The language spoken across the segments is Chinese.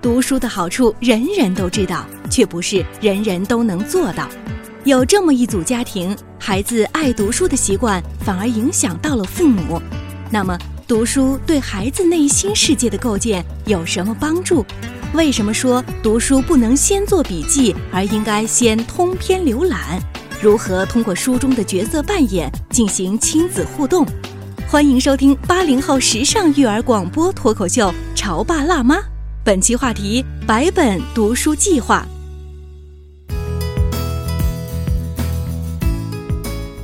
读书的好处人人都知道，却不是人人都能做到。有这么一组家庭，孩子爱读书的习惯反而影响到了父母。那么，读书对孩子内心世界的构建有什么帮助？为什么说读书不能先做笔记，而应该先通篇浏览？如何通过书中的角色扮演进行亲子互动？欢迎收听八零后时尚育儿广播脱口秀《潮爸辣妈》。本期话题：百本读书计划。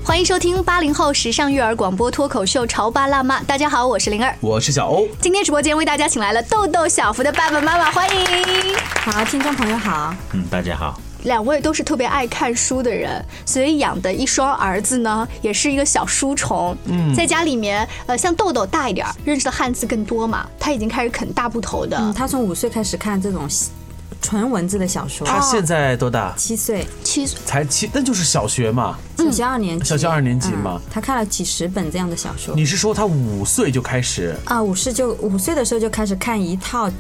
欢迎收听八零后时尚育儿广播脱口秀《潮爸辣妈》。大家好，我是灵儿，我是小欧。今天直播间为大家请来了豆豆、小福的爸爸妈妈，欢迎。好，听众朋友好。嗯，大家好。两位都是特别爱看书的人，所以养的一双儿子呢，也是一个小书虫。嗯，在家里面，呃，像豆豆大一点，认识的汉字更多嘛，他已经开始啃大部头的。嗯，他从五岁开始看这种。纯文字的小说，他现在多大？七岁，七岁才七，那就是小学嘛，小学二年级，小学二年级嘛。他看了几十本这样的小说。你是说他五岁就开始？啊，五岁就五岁的时候就开始看一套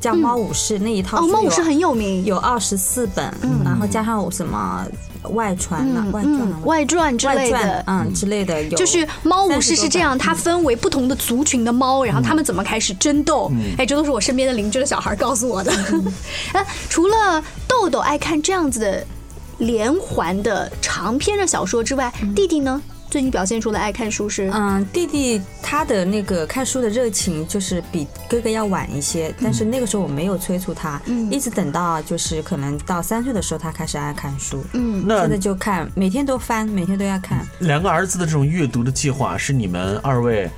叫《猫武士》那一套。哦，《猫武士》很有名，有二十四本，然后加上什么外传啊、外传、外传之类的，嗯之类的有。就是《猫武士》是这样，它分为不同的族群的猫，然后他们怎么开始争斗？哎，这都是我身边的邻居的小孩告诉我的。啊，除了。豆豆爱看这样子的连环的长篇的小说之外，弟弟呢？最近表现出的爱看书是？嗯，弟弟他的那个看书的热情就是比哥哥要晚一些，但是那个时候我没有催促他，一直等到就是可能到三岁的时候，他开始爱看书。嗯，那现在就看，每天都翻，每天都要看。两个儿子的这种阅读的计划是你们二位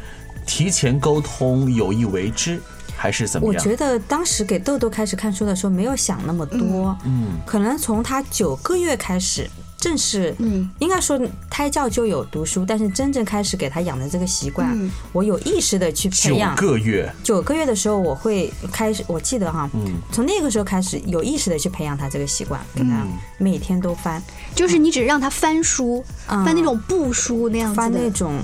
提前沟通，有意为之。还是怎么样？我觉得当时给豆豆开始看书的时候，没有想那么多。嗯，可能从他九个月开始，正是嗯，应该说胎教就有读书，但是真正开始给他养的这个习惯，我有意识的去培养。九个月，九个月的时候，我会开始，我记得哈，嗯，从那个时候开始有意识的去培养他这个习惯，给他每天都翻，就是你只让他翻书，翻那种布书那样子翻那种。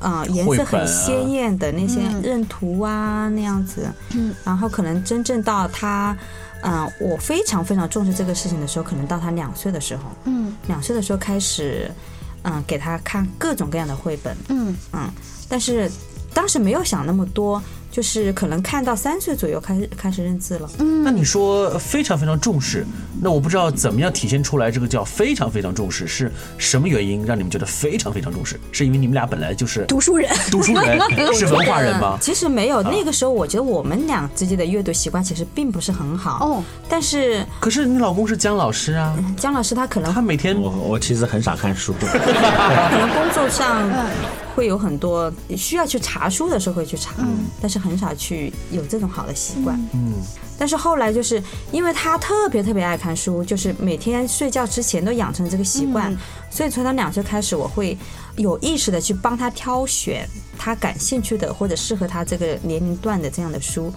啊，颜色很鲜艳的那些认图啊，那样子。嗯，然后可能真正到他，嗯，我非常非常重视这个事情的时候，可能到他两岁的时候。嗯，两岁的时候开始，嗯，给他看各种各样的绘本。嗯嗯，但是当时没有想那么多。就是可能看到三岁左右开始开始认字了。嗯，那你说非常非常重视，那我不知道怎么样体现出来这个叫非常非常重视是什么原因让你们觉得非常非常重视？是因为你们俩本来就是读书人，读书人 是文化人吗？其实没有，那个时候我觉得我们俩之间的阅读习惯其实并不是很好。哦，但是可是你老公是姜老师啊，姜老师他可能他每天我我其实很少看书，可能工作上会有很多需要去查书的时候会去查，但是。很少去有这种好的习惯，嗯，但是后来就是因为他特别特别爱看书，就是每天睡觉之前都养成这个习惯，所以从他两岁开始，我会有意识的去帮他挑选他感兴趣的或者适合他这个年龄段的这样的书。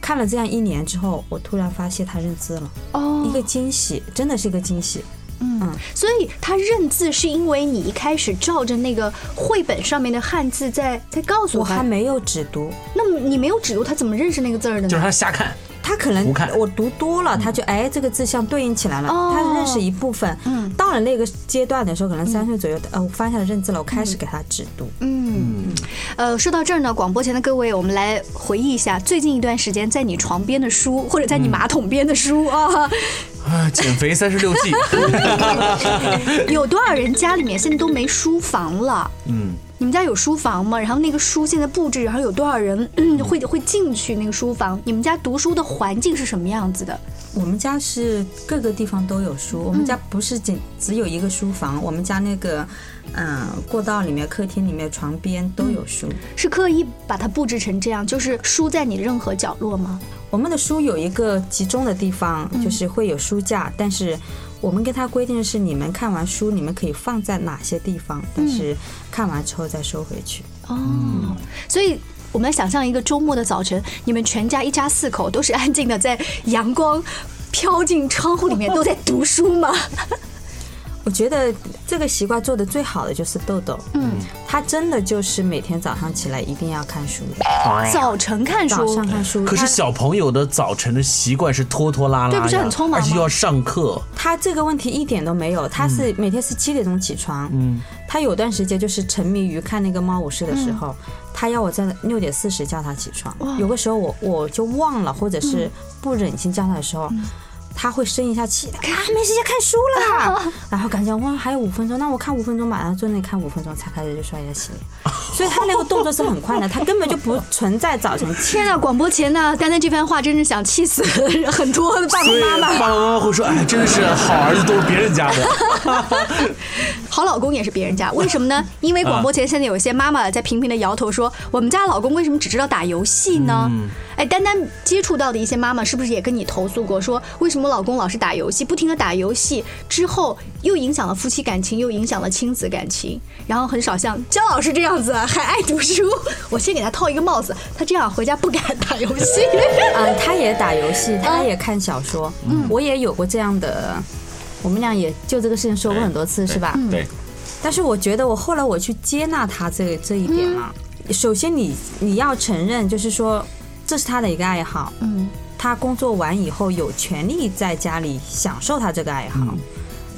看了这样一年之后，我突然发现他认字了，哦，一个惊喜，真的是一个惊喜。嗯，所以他认字是因为你一开始照着那个绘本上面的汉字在在告诉他，我还没有只读。那么你没有只读，他怎么认识那个字儿的呢？就是他瞎看。他可能我读多了，他就哎，这个字像对应起来了，他认识一部分。嗯，到了那个阶段的时候，可能三岁左右，呃，我发现了认字了，我开始给他指读。嗯，呃，说到这儿呢，广播前的各位，我们来回忆一下最近一段时间在你床边的书，或者在你马桶边的书啊。啊，减肥三十六计。有多少人家里面现在都没书房了？嗯，你们家有书房吗？然后那个书现在布置，然后有多少人、嗯、会会进去那个书房？你们家读书的环境是什么样子的？我们家是各个地方都有书，我们家不是仅只有一个书房，我们家那个，嗯、过道里面、客厅里面、床边都有书。是刻意把它布置成这样，就是书在你任何角落吗？我们的书有一个集中的地方，就是会有书架，但是我们跟他规定的是，你们看完书，你们可以放在哪些地方，但是看完之后再收回去。哦，所以我们来想象一个周末的早晨，你们全家一家四口都是安静的在阳光飘进窗户里面 都在读书吗？我觉得这个习惯做的最好的就是豆豆，嗯，他真的就是每天早上起来一定要看书。的，早晨看早书上看书。可是小朋友的早晨的习惯是拖拖拉拉呀，对不是很匆忙而且又要上课。他这个问题一点都没有，他是每天是七点钟起床，嗯，他有段时间就是沉迷于看那个猫武士的时候，他要我在六点四十叫他起床，有个时候我我就忘了，或者是不忍心叫他的时候。他会生一下气，啊，没时间看书了，然后感觉哇还有五分钟，那我看五分钟吧，然后坐那里看五分钟才开始就刷牙洗脸，所以他那个动作是很快的，他根本就不存在早晨天呐！广播前呢，丹丹这番话真是想气死很多的爸爸妈妈。爸爸妈妈会说：“哎，真的是好儿子都是别人家的。好老公也是别人家，为什么呢？因为广播前现在有一些妈妈在频频的摇头说，我们家老公为什么只知道打游戏呢？哎，丹丹接触到的一些妈妈是不是也跟你投诉过，说为什么老公老是打游戏，不停的打游戏之后又影响了夫妻感情，又影响了亲子感情，然后很少像姜老师这样子还爱读书。我先给他套一个帽子，他这样回家不敢打游戏。啊、他也打游戏，他也看小说，嗯，我也有过这样的，我们俩也就这个事情说过很多次，是吧？对，但是我觉得我后来我去接纳他这这一点啊，首先你你要承认，就是说这是他的一个爱好，嗯，他工作完以后有权利在家里享受他这个爱好。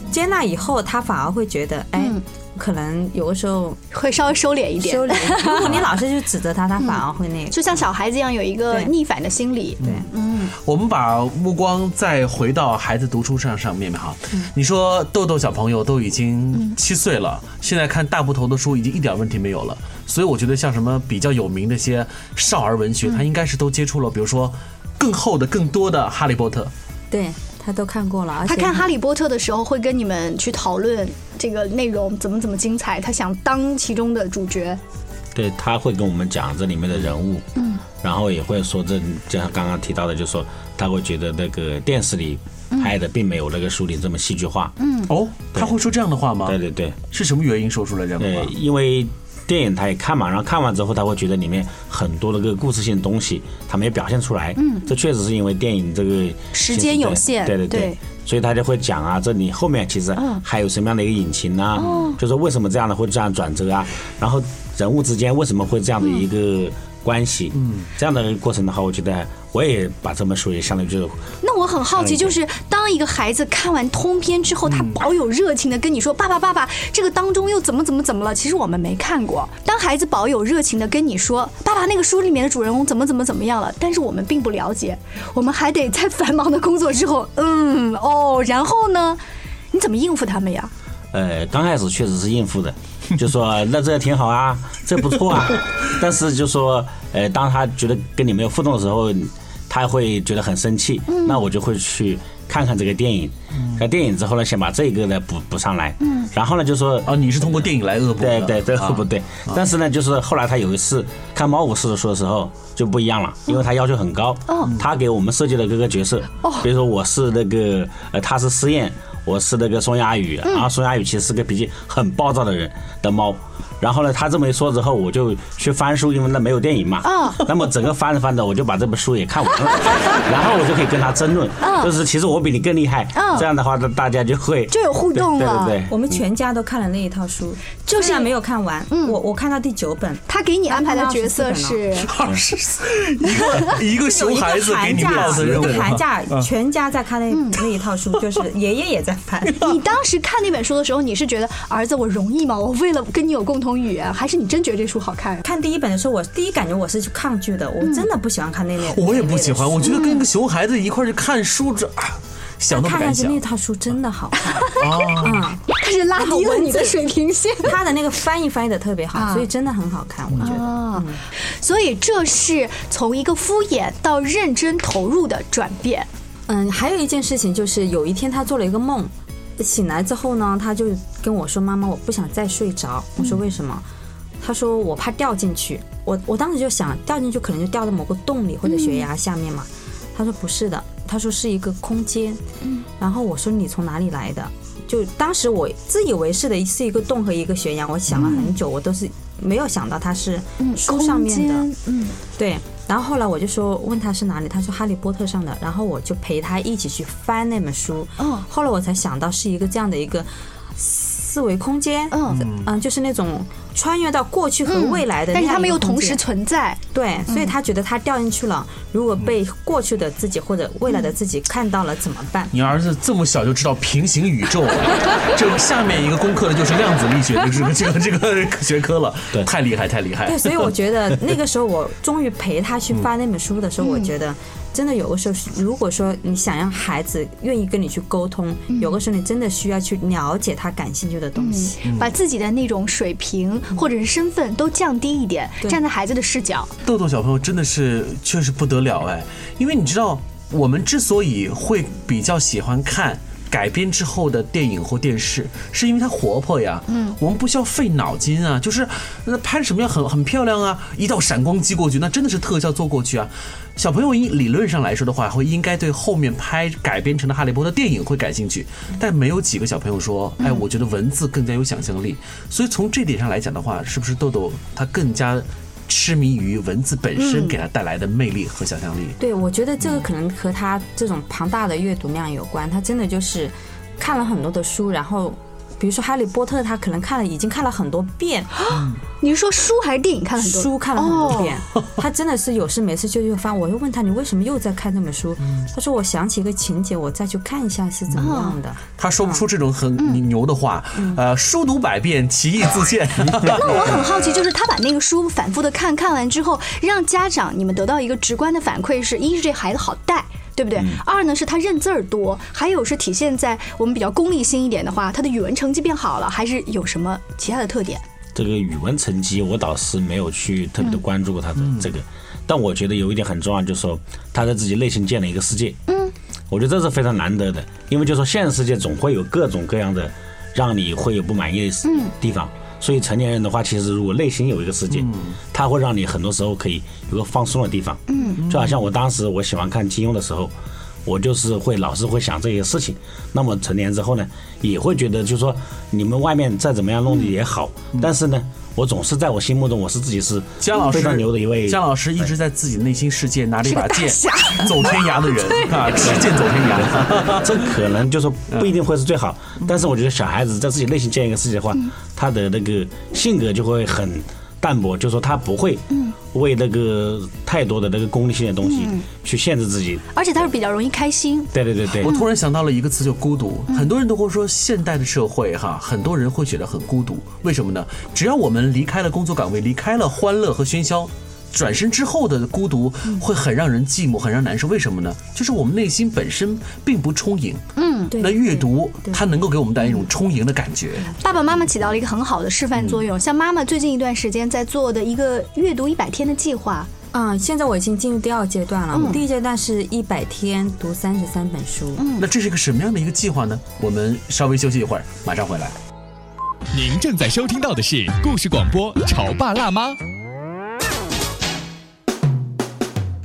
接纳以后，他反而会觉得，哎，可能有的时候会稍微收敛一点，收敛。如果你老是去指责他，他反而会那个。就像小孩子一样，有一个逆反的心理。对，嗯。我们把目光再回到孩子读书上上面哈。你说豆豆小朋友都已经七岁了，现在看大部头的书已经一点问题没有了，所以我觉得像什么比较有名的一些少儿文学，他应该是都接触了，比如说更厚的、更多的《哈利波特》。对他都看过了，而且他看《哈利波特》的时候，会跟你们去讨论这个内容怎么怎么精彩，他想当其中的主角。对，他会跟我们讲这里面的人物，嗯，然后也会说这，就像刚刚提到的，就说他会觉得那个电视里拍的并没有那个书里这么戏剧化，嗯，哦，他会说这样的话吗？对对对，是什么原因说出来这样的对话？，因为电影他也看嘛，然后看完之后他会觉得里面很多的个故事性的东西他没有表现出来，嗯，这确实是因为电影这个时间有限对对对。对所以他就会讲啊，这里后面其实还有什么样的一个隐情呢、就是为什么这样的会这样转折啊？然后人物之间为什么会这样的一个关系？嗯，这样的过程的话，我觉得我也把这本书也相当于就是那我很好奇，就是当一个孩子看完通篇之后，他保有热情的跟你说：“爸爸，爸爸，这个当中又怎么怎么怎么了？”其实我们没看过。当孩子保有热情的跟你说：“爸爸，那个书里面的主人公怎么怎么怎么样了？”但是我们并不了解，我们还得在繁忙的工作之后，嗯，哦，然后呢？你怎么应付他们呀？呃，刚开始确实是应付的，就说那这挺好啊，这不错啊。但是就说，呃，当他觉得跟你没有互动的时候，他会觉得很生气。那我就会去看看这个电影，看电影之后呢，先把这个呢补补上来。然后呢，就说哦，你是通过电影来恶补的？对对，这个啊不对。但是呢，就是后来他有一次看猫武士的书的时候就不一样了，因为他要求很高。他给我们设计了各个角色，比如说我是那个呃，他是试验，我是那个宋亚宇，然后宋亚宇其实是个脾气很暴躁的人的猫。然后呢，他这么一说之后，我就去翻书，因为那没有电影嘛。那么整个翻着翻着，我就把这本书也看完了，然后我就可以跟他争论，就是其实我比你更厉害。这样的话，那大家就会就有互动了对对对。我们全家都看了那一套书，就是没有看完，嗯我我看到第九本，他给你安排的角色是二十四，一个一个 熊孩子给你寒啊。假，全家在看那那一套书，就是爷爷也在看。你当时看那本书的时候，你是觉得儿子我容易吗？我为了跟你有共同语言，还是你真觉得这书好看？看第一本的时候，我第一感觉我是去抗拒的，我真的不喜欢看那类。我也不喜欢，我觉得跟嗯个熊孩子一块儿去看书，这啊，想都不敢想看上去那。套书真的好看，啊，嗯，开始拉低了你的水平线。他的那个翻译翻译的特别好，啊所以真的很好看，我觉得。哦，所以这是从一个敷衍到认真投入的转变。嗯，还有一件事情就是，有一天他做了一个梦，醒来之后呢，他就跟我说：“妈妈，我不想再睡着。”我说：“为什么？”他说：“我怕掉进去。我”我当时就想，掉进去可能就掉到某个洞里或者悬崖下面嘛。他说：“不是的。”他说是一个空间。然后我说：“你从哪里来的？”就当时我自以为是的是一个洞和一个悬崖，我想了很久，我都是没有想到它是书上面的。嗯，对，然后后来我就说问他是哪里，他说《哈利波特》上的，然后我就陪他一起去翻那本书。哦后来我才想到是一个这样的一个四维空间，嗯嗯，就是那种穿越到过去和未来的那但是他们又同时存在。对，所以他觉得他掉进去了，如果被过去的自己或者未来的自己看到了怎么办？你儿子这么小就知道平行宇宙，这下面一个攻克的就是量子力学的这个这个这个学科了，对太厉害太厉害。对，所以我觉得那个时候我终于陪他去翻那本书的时候，我嗯觉得真的有的时候，如果说你想让孩子愿意跟你去沟通，嗯有的时候你真的需要去了解他感兴趣的东西。把自己的那种水平或者是身份都降低一点，站在孩子的视角。豆豆小朋友真的是确实不得了哎，因为你知道，我们之所以会比较喜欢看。改编之后的电影或电视，是因为它活泼呀。嗯，我们不需要费脑筋啊，就是那拍什么样很很漂亮啊，一道闪光击过去，那真的是特效做过去啊。小朋友应理论上来说的话，会应该对后面拍改编成的《哈利波特》电影会感兴趣，但没有几个小朋友说，哎，我觉得文字更加有想象力。所以从这点上来讲的话，是不是豆豆他更加痴迷于文字本身给他带来的魅力和想象力？对，我觉得这个可能和他这种庞大的阅读量有关。他真的就是看了很多的书，然后比如说《哈利波特》，他可能看了已经看了很多遍，你是说书还是电影看了很多？书看了很多遍，哦 他真的是有事没事就又翻。我又问他，你为什么又在看这本书？他说我想起一个情节，我再去看一下是怎么样的。他说不出这种很牛的话，呃，书读百遍，其义自现。那我很好奇，就是他把那个书反复的看看完之后，让家长你们得到一个直观的反馈是：一是这孩子好带。对不对？二呢是他认字儿多，还有是体现在我们比较功利心一点的话，他的语文成绩变好了，还是有什么其他的特点？这个语文成绩，我倒是没有去特别的关注过他的这个，但我觉得有一点很重要，就是说他在自己内心建了一个世界。嗯，我觉得这是非常难得的，因为就说现实世界总会有各种各样的让你会有不满意的地方。所以成年人的话，其实如果内心有一个世界，它会让你很多时候可以有个放松的地方。嗯，就好像我当时我喜欢看金庸的时候，我就是会老是会想这些事情。那么成年之后呢，也会觉得就是说你们外面再怎么样弄的也好，但是呢，我总是在我心目中我是自己是姜老师非常牛的一位。姜老师一直在自己内心世界拿着一把剑走天涯的人 啊，持剑走天涯。这可能就说不一定会是最好，但是我觉得小孩子在自己内心建一个世界的话，他的那个性格就会很淡薄，就说他不会为那个太多的那个功利性的东西去限制自己。而且他是比较容易开心。对对对对我，突然想到了一个词，就孤独。很多人都会说，现代的社会哈，很多人会觉得很孤独。为什么呢？只要我们离开了工作岗位，离开了欢乐和喧嚣。转身之后的孤独会很让人寂寞，很让人难受。为什么呢？就是我们内心本身并不充盈。嗯，对那阅读它能够给我们带来一种充盈的感觉。爸爸妈妈起到了一个很好的示范作用。像妈妈最近一段时间在做的一个阅读一百天的计划，嗯、现在我已经进入第二阶段了。嗯我第一阶段是一百天读三十三本书。嗯那这是一个什么样的一个计划呢？我们稍微休息一会儿，马上回来。您正在收听到的是故事广播《潮爸辣妈》。《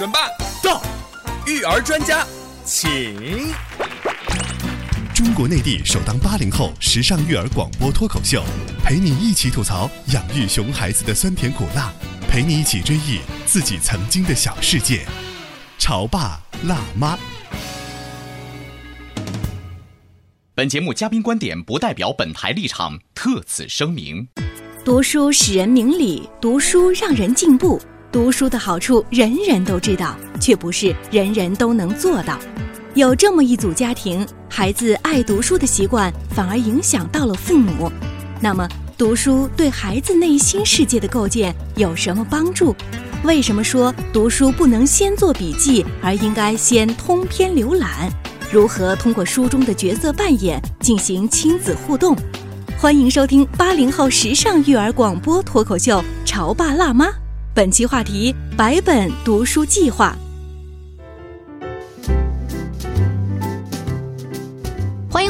准爸到，育儿专家，请。中国内地首档八零后时尚育儿广播脱口秀，陪你一起吐槽养育熊孩子的酸甜苦辣，陪你一起追忆自己曾经的小世界。潮爸辣妈。本节目嘉宾观点不代表本台立场，特此声明。读书使人明理，读书让人进步。读书的好处人人都知道，却不是人人都能做到。有这么一组家庭，孩子爱读书的习惯反而影响到了父母。那么，读书对孩子内心世界的构建有什么帮助？为什么说读书不能先做笔记，而应该先通篇浏览？如何通过书中的角色扮演进行亲子互动？欢迎收听八零后时尚育儿广播脱口秀《潮爸辣妈》。本期话题：百本读书计划。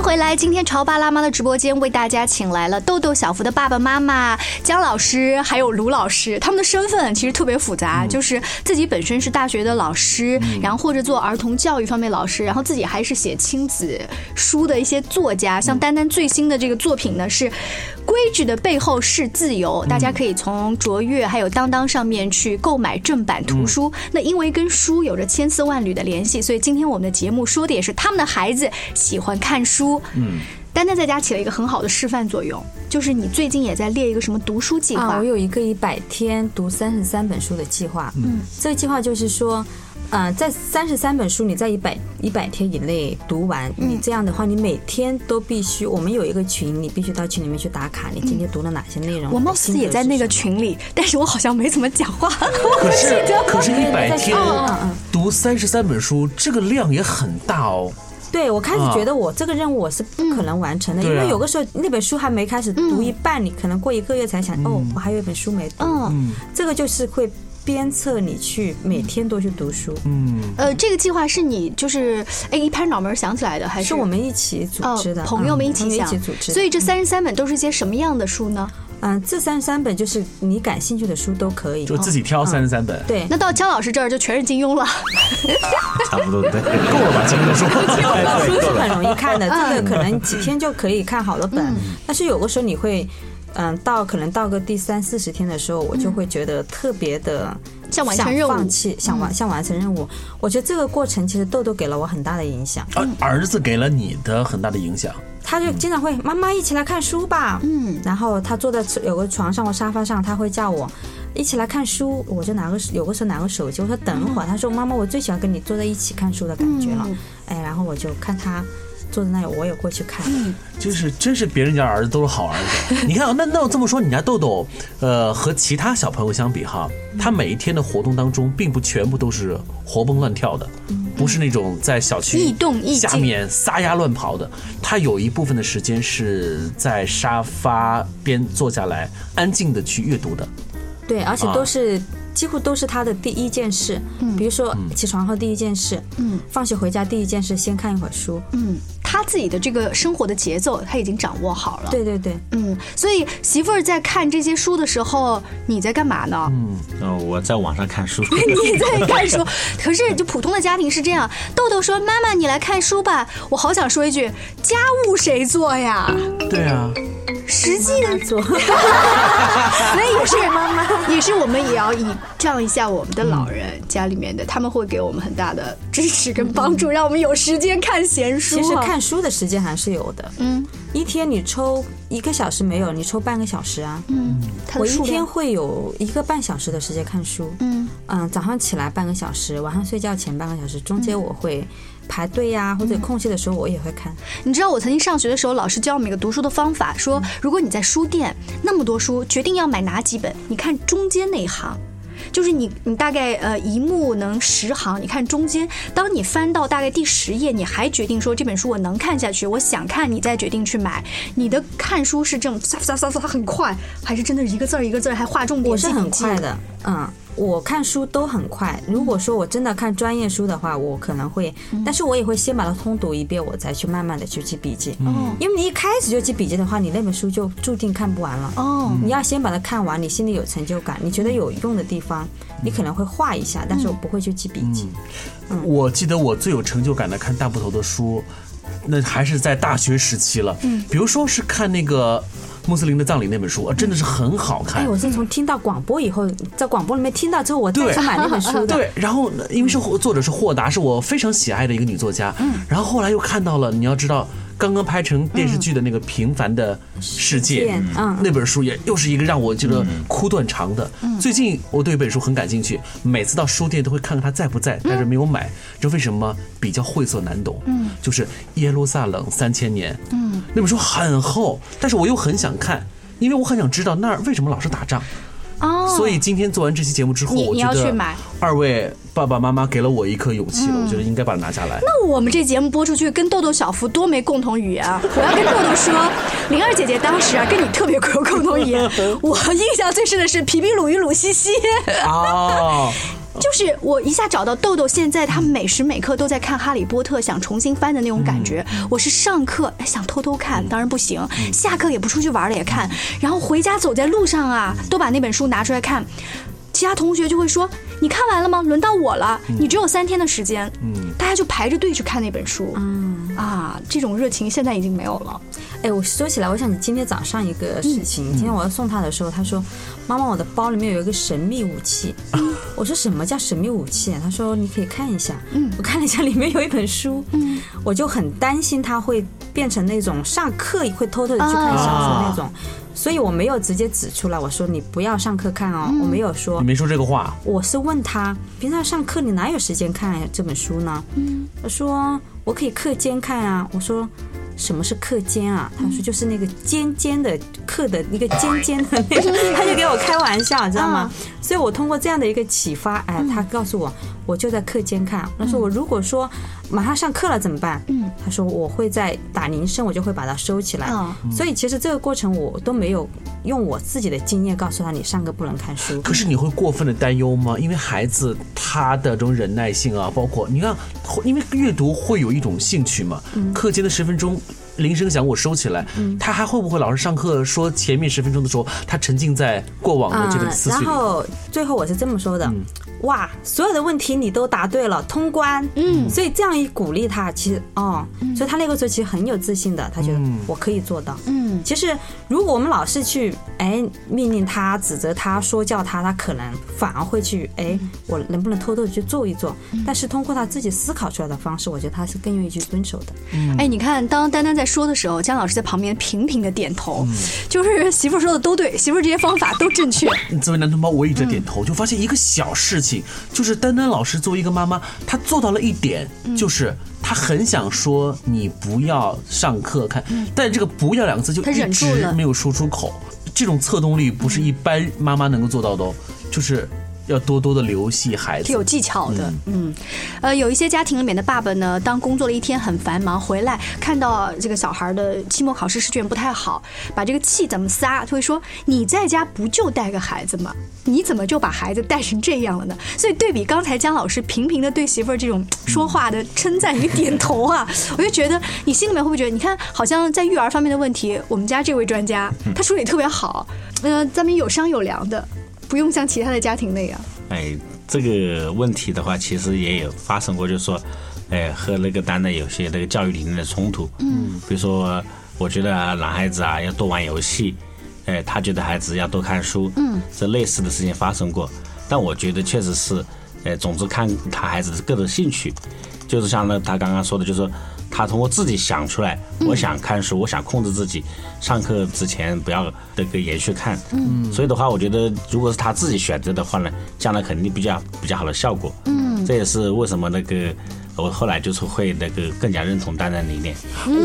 迎回来！今天潮爸辣妈的直播间为大家请来了豆豆小福的爸爸妈妈姜老师，还有卢老师。他们的身份其实特别复杂，就是自己本身是大学的老师，然后或者做儿童教育方面老师，然后自己还是写亲子书的一些作家。像丹丹最新的这个作品呢是。规矩的背后是自由，大家可以从卓越还有当当上面去购买正版图书。那因为跟书有着千丝万缕的联系，所以今天我们的节目说的也是他们的孩子喜欢看书。嗯，丹丹在家起了一个很好的示范作用，就是你最近也在列一个什么读书计划？我有一个一百天读三十三本书的计划。嗯，这个计划就是说。嗯，在三十三本书，你在一百一百天以内读完，你这样的话，你每天都必须，我们有一个群，你必须到群里面去打卡，你今天读了哪些内容？我貌似也在那个群里，但是我好像没怎么讲话。可是，可是，一百天读三十三本书，这个量也很大哦。对，我开始觉得我这个任务我是不可能完成的，因为有个时候那本书还没开始读一半，你可能过一个月才想，哦，我还有一本书没读。嗯，这个就是会。鞭策你去每天都去读书。嗯，呃，这个计划是你就是哎一拍脑门想起来的，还是我们一起组织的？朋友们一起一起组织。所以这三十三本都是些什么样的书呢？嗯，这三十三本就是你感兴趣的书都可以，就自己挑三十三本。对，那到姜老师这儿就全是金庸了。差不多，对，够了吧？金庸书，金庸书是很容易看的，这个可能几天就可以看好多本。但是有的时候你会。嗯，到可能到个第三四十天的时候，我就会觉得特别的想完成任务，放弃，想完想完成任务。我觉得这个过程其实豆豆给了我很大的影响。儿子给了你的很大的影响。他就经常会妈妈一起来看书吧，嗯，然后他坐在有个床上或沙发上，他会叫我一起来看书，我就拿个有个时候拿个手机，我说等会儿，他说妈妈我最喜欢跟你坐在一起看书的感觉了，哎，然后我就看他。坐在那里，我也过去看。嗯，就是真是别人家儿子都是好儿子。你看，那 那我这么说，你家豆豆，呃，和其他小朋友相比哈，他每一天的活动当中，并不全部都是活蹦乱跳的，不是那种在小区下面撒丫乱跑的。他有一部分的时间是在沙发边坐下来，安静的去阅读的。对，而且都是。几乎都是他的第一件事，嗯，比如说起床后第一件事，嗯，放学回家第一件事，先看一会儿书，嗯，他自己的这个生活的节奏他已经掌握好了，对对对，嗯，所以媳妇儿在看这些书的时候，你在干嘛呢？嗯，呃，我在网上看书，你在看书，可是就普通的家庭是这样，豆豆说妈妈你来看书吧，我好想说一句，家务谁做呀？对啊。实际的做，所以也是妈妈，也是我们也要倚仗一下我们的老人家里面的，他们会给我们很大的支持跟帮助，让我们有时间看闲书。其实看书的时间还是有的，嗯，一天你抽一个小时没有，你抽半个小时啊，嗯，我一天会有一个半小时的时间看书，嗯。嗯，早上起来半个小时，晚上睡觉前半个小时，中间我会。排队呀，或者空隙的时候，我也会看。你知道，我曾经上学的时候，老师教我们一个读书的方法，说如果你在书店那么多书，决定要买哪几本，你看中间那一行，就是你你大概呃一目能十行，你看中间，当你翻到大概第十页，你还决定说这本书我能看下去，我想看，你再决定去买。你的看书是这种唰唰唰唰很快，还是真的一个字儿一个字儿还划重点？我是很快的，嗯。我看书都很快。如果说我真的看专业书的话，我可能会，但是我也会先把它通读一遍，我再去慢慢的去记笔记。哦，因为你一开始就记笔记的话，你那本书就注定看不完了。哦，你要先把它看完，你心里有成就感，你觉得有用的地方，你可能会画一下，但是我不会去记笔记。嗯，我记得我最有成就感的看大部头的书，那还是在大学时期了。嗯，比如说是看那个。穆斯林的葬礼那本书啊，真的是很好看。哎，我是从听到广播以后，在广播里面听到之后，我再去买那本书的。对，然后因为是作者是霍达，是我非常喜爱的一个女作家。嗯。然后后来又看到了，你要知道，刚刚拍成电视剧的那个《平凡的世界》，嗯，那本书也又是一个让我觉得哭断肠的。最近我对一本书很感兴趣，每次到书店都会看看它在不在，但是没有买。知道为什么吗？比较晦涩难懂。嗯，就是《耶路撒冷三千年》。嗯，那本书很厚，但是我又很想看，因为我很想知道那儿为什么老是打仗。哦，所以今天做完这期节目之后，你你我觉得要去买二位爸爸妈妈给了我一颗勇气了，我觉得应该把它拿下来。那我们这节目播出去，跟豆豆小福多没共同语言啊！我要跟豆豆说，灵儿姐姐当时啊，跟你特别有共同语言。我印象最深的是皮皮鲁与鲁西西。哦，就是我一下找到豆豆，现在他每时每刻都在看《哈利波特》，想重新翻的那种感觉。我是上课哎想偷偷看，当然不行；下课也不出去玩了也看，然后回家走在路上啊，都把那本书拿出来看。其他同学就会说：“你看完了吗？轮到我了，你只有三天的时间。”嗯，大家就排着队去看那本书。嗯啊，这种热情现在已经没有了。哎，我说起来，我想起今天早上一个事情。今天我要送他的时候，他说：“妈妈，我的包里面有一个神秘武器。”我说：“什么叫神秘武器？”他说：“你可以看一下。”嗯，我看了一下，里面有一本书。嗯，我就很担心他会变成那种上课会偷偷的去看小说那种，所以我没有直接指出来。我说：“你不要上课看哦。”我没有说你。没说这个话，我是问他，平常上课你哪有时间看这本书呢？嗯，他说我可以课间看啊。我说什么是课间啊？他说就是那个尖尖的课的一个尖尖的那个，他就给我开玩笑，你知道吗？所以我通过这样的一个启发，哎，他告诉我，我就在课间看。他说我如果说马上上课了怎么办？嗯，他说我会在打铃声，我就会把它收起来。哦所以其实这个过程我都没有用我自己的经验告诉他，你上课不能看书。可是你会过分的担忧吗？因为孩子他的这种忍耐性啊，包括你看，因为阅读会有一种兴趣嘛。课间的十分钟，铃声响我收起来，他还会不会老师上课说前面十分钟的时候，他沉浸在过往的这个思绪里？然后最后我是这么说的，哇，所有的问题你都答对了，通关。嗯，所以这样一鼓励他，其实哦，所以他那个时候其实很有自信的，他觉得我可以做到。嗯，其实如果我们老是去哎命令他、指责他、说教他，他可能反而会去哎，我能不能偷偷的去做一做？但是通过他自己思考出来的方式，我觉得他是更愿意去遵守的。哎，你看，当丹丹在说的时候，姜老师在旁边频频的点头，就是媳妇儿说的都对，媳妇儿这些方法都正确。作为男同胞，我一直点头，就发现一个小事情，就是丹丹老师作为一个妈妈，她做到了一点，就是她很想说你不要上课看，但这个“不要”两个字就她一直没有说出口。这种策动力不是一般妈妈能够做到的哦，就是要多多的留戏孩子是有。技巧的，嗯，呃，有一些家庭里面的爸爸呢，当工作了一天很繁忙，回来看到这个小孩的期末考试试卷不太好，把这个气怎么撒，就会说：“你在家不就带个孩子吗？你怎么就把孩子带成这样了呢？”所以对比刚才姜老师频频的对媳妇儿这种说话的称赞与点头啊，我就觉得你心里面会不会觉得，你看，好像在育儿方面的问题，我们家这位专家他处理特别好，呃，咱们有商有量的，不用像其他的家庭那样。哎，这个问题的话，其实也有发生过，就是说，哎，和那个单的有些那个教育理念的冲突。嗯，比如说，我觉得啊男孩子啊要多玩游戏，哎，他觉得孩子要多看书。嗯，这类似的事情发生过，但我觉得确实是，哎，总之看他孩子的个人兴趣，就是像那他刚刚说的，就是说他通过自己想出来，我想看书，我想控制自己，上课之前不要那个延续看。嗯，所以的话，我觉得如果是他自己选择的话呢，将来肯定比较比较好的效果。嗯，这也是为什么那个我后来就是会那个更加认同丹丹理念。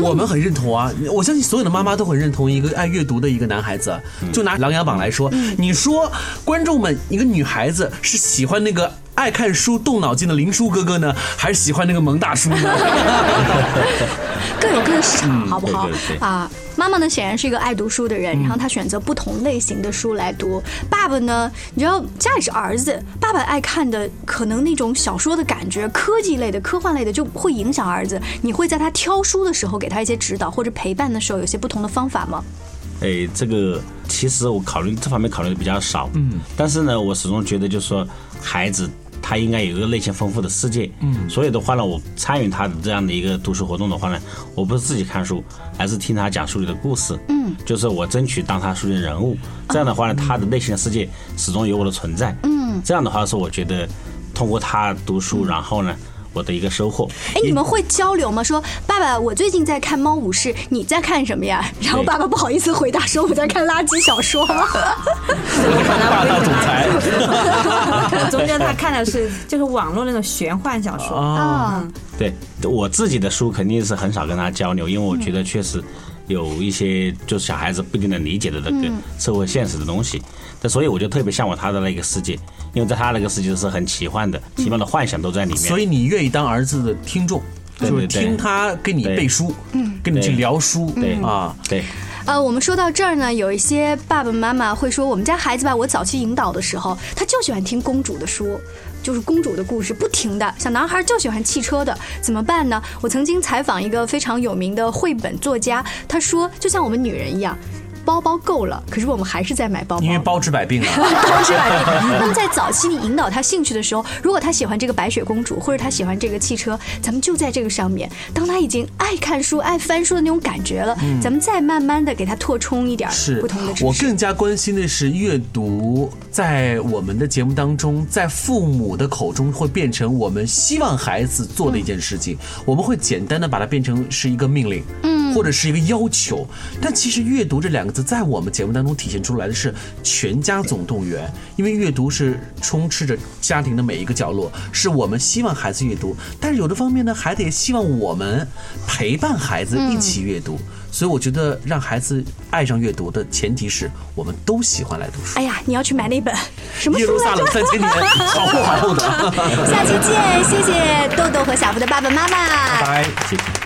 我们很认同啊，我相信所有的妈妈都很认同一个爱阅读的一个男孩子。就拿《琅琊榜》来说，你说观众们，一个女孩子是喜欢那个爱看书、动脑筋的林叔哥哥呢，还是喜欢那个萌大叔呢？各有各的市场，好不好对对对啊？妈妈呢，显然是一个爱读书的人，然后她选择不同类型的书来读。爸爸呢，你知道家里是儿子，爸爸爱看的可能那种小说的感觉，科技类的、科幻类的就会影响儿子。你会在他挑书的时候给他一些指导，或者陪伴的时候有些不同的方法吗？哎，这个其实我考虑这方面考虑的比较少，嗯，但是呢，我始终觉得就是说，孩子他应该有一个内心丰富的世界，嗯，所以的话呢，我参与他的这样的一个读书活动的话呢，我不是自己看书，而是听他讲书里的故事，嗯，就是我争取当他书里的人物，这样的话呢，他的内心的世界始终有我的存在，嗯，这样的话是我觉得通过他读书，然后呢。我的一个收获。哎，你们会交流吗？说爸爸，我最近在看《猫武士》，你在看什么呀？然后爸爸不好意思回答，说我在看垃圾小说。霸道总裁。中间他看的是就是网络那种玄幻小说啊。对我自己的书肯定是很少跟他交流，因为我觉得确实有一些就是小孩子不一定能理解的那个社会现实的东西。但所以我就特别向往他的那个世界，因为在他那个世界是很奇幻的，奇妙的幻想都在里面。所以你愿意当儿子的听众，就是听他跟你背书，嗯，跟你去聊书，对啊，对。呃，我们说到这儿呢，有一些爸爸妈妈会说，我们家孩子吧，我早期引导的时候，他就喜欢听公主的书，就是公主的故事，不停的。小男孩就喜欢汽车的，怎么办呢？我曾经采访一个非常有名的绘本作家，他说，就像我们女人一样。包包够了，可是我们还是在买包包，因为包治百病啊。包治百病。那么在早期你引导他兴趣的时候，如果他喜欢这个白雪公主，或者他喜欢这个汽车，咱们就在这个上面。当他已经爱看书、爱翻书的那种感觉了，咱们再慢慢的给他拓充一点不同的知识。我更加关心的是阅读，在我们的节目当中，在父母的口中会变成我们希望孩子做的一件事情。我们会简单的把它变成是一个命令，嗯，或者是一个要求。但其实阅读这两个字。在我们节目当中体现出来的是全家总动员，因为阅读是充斥着家庭的每一个角落，是我们希望孩子阅读，但是有的方面呢，孩子也希望我们陪伴孩子一起阅读，所以我觉得让孩子爱上阅读的前提是我们都喜欢来读书。哎呀，你要去买那本什么？耶路撒冷三千年，好厚好厚的。下期见，谢谢豆豆和小福的爸爸妈妈，拜拜，谢谢。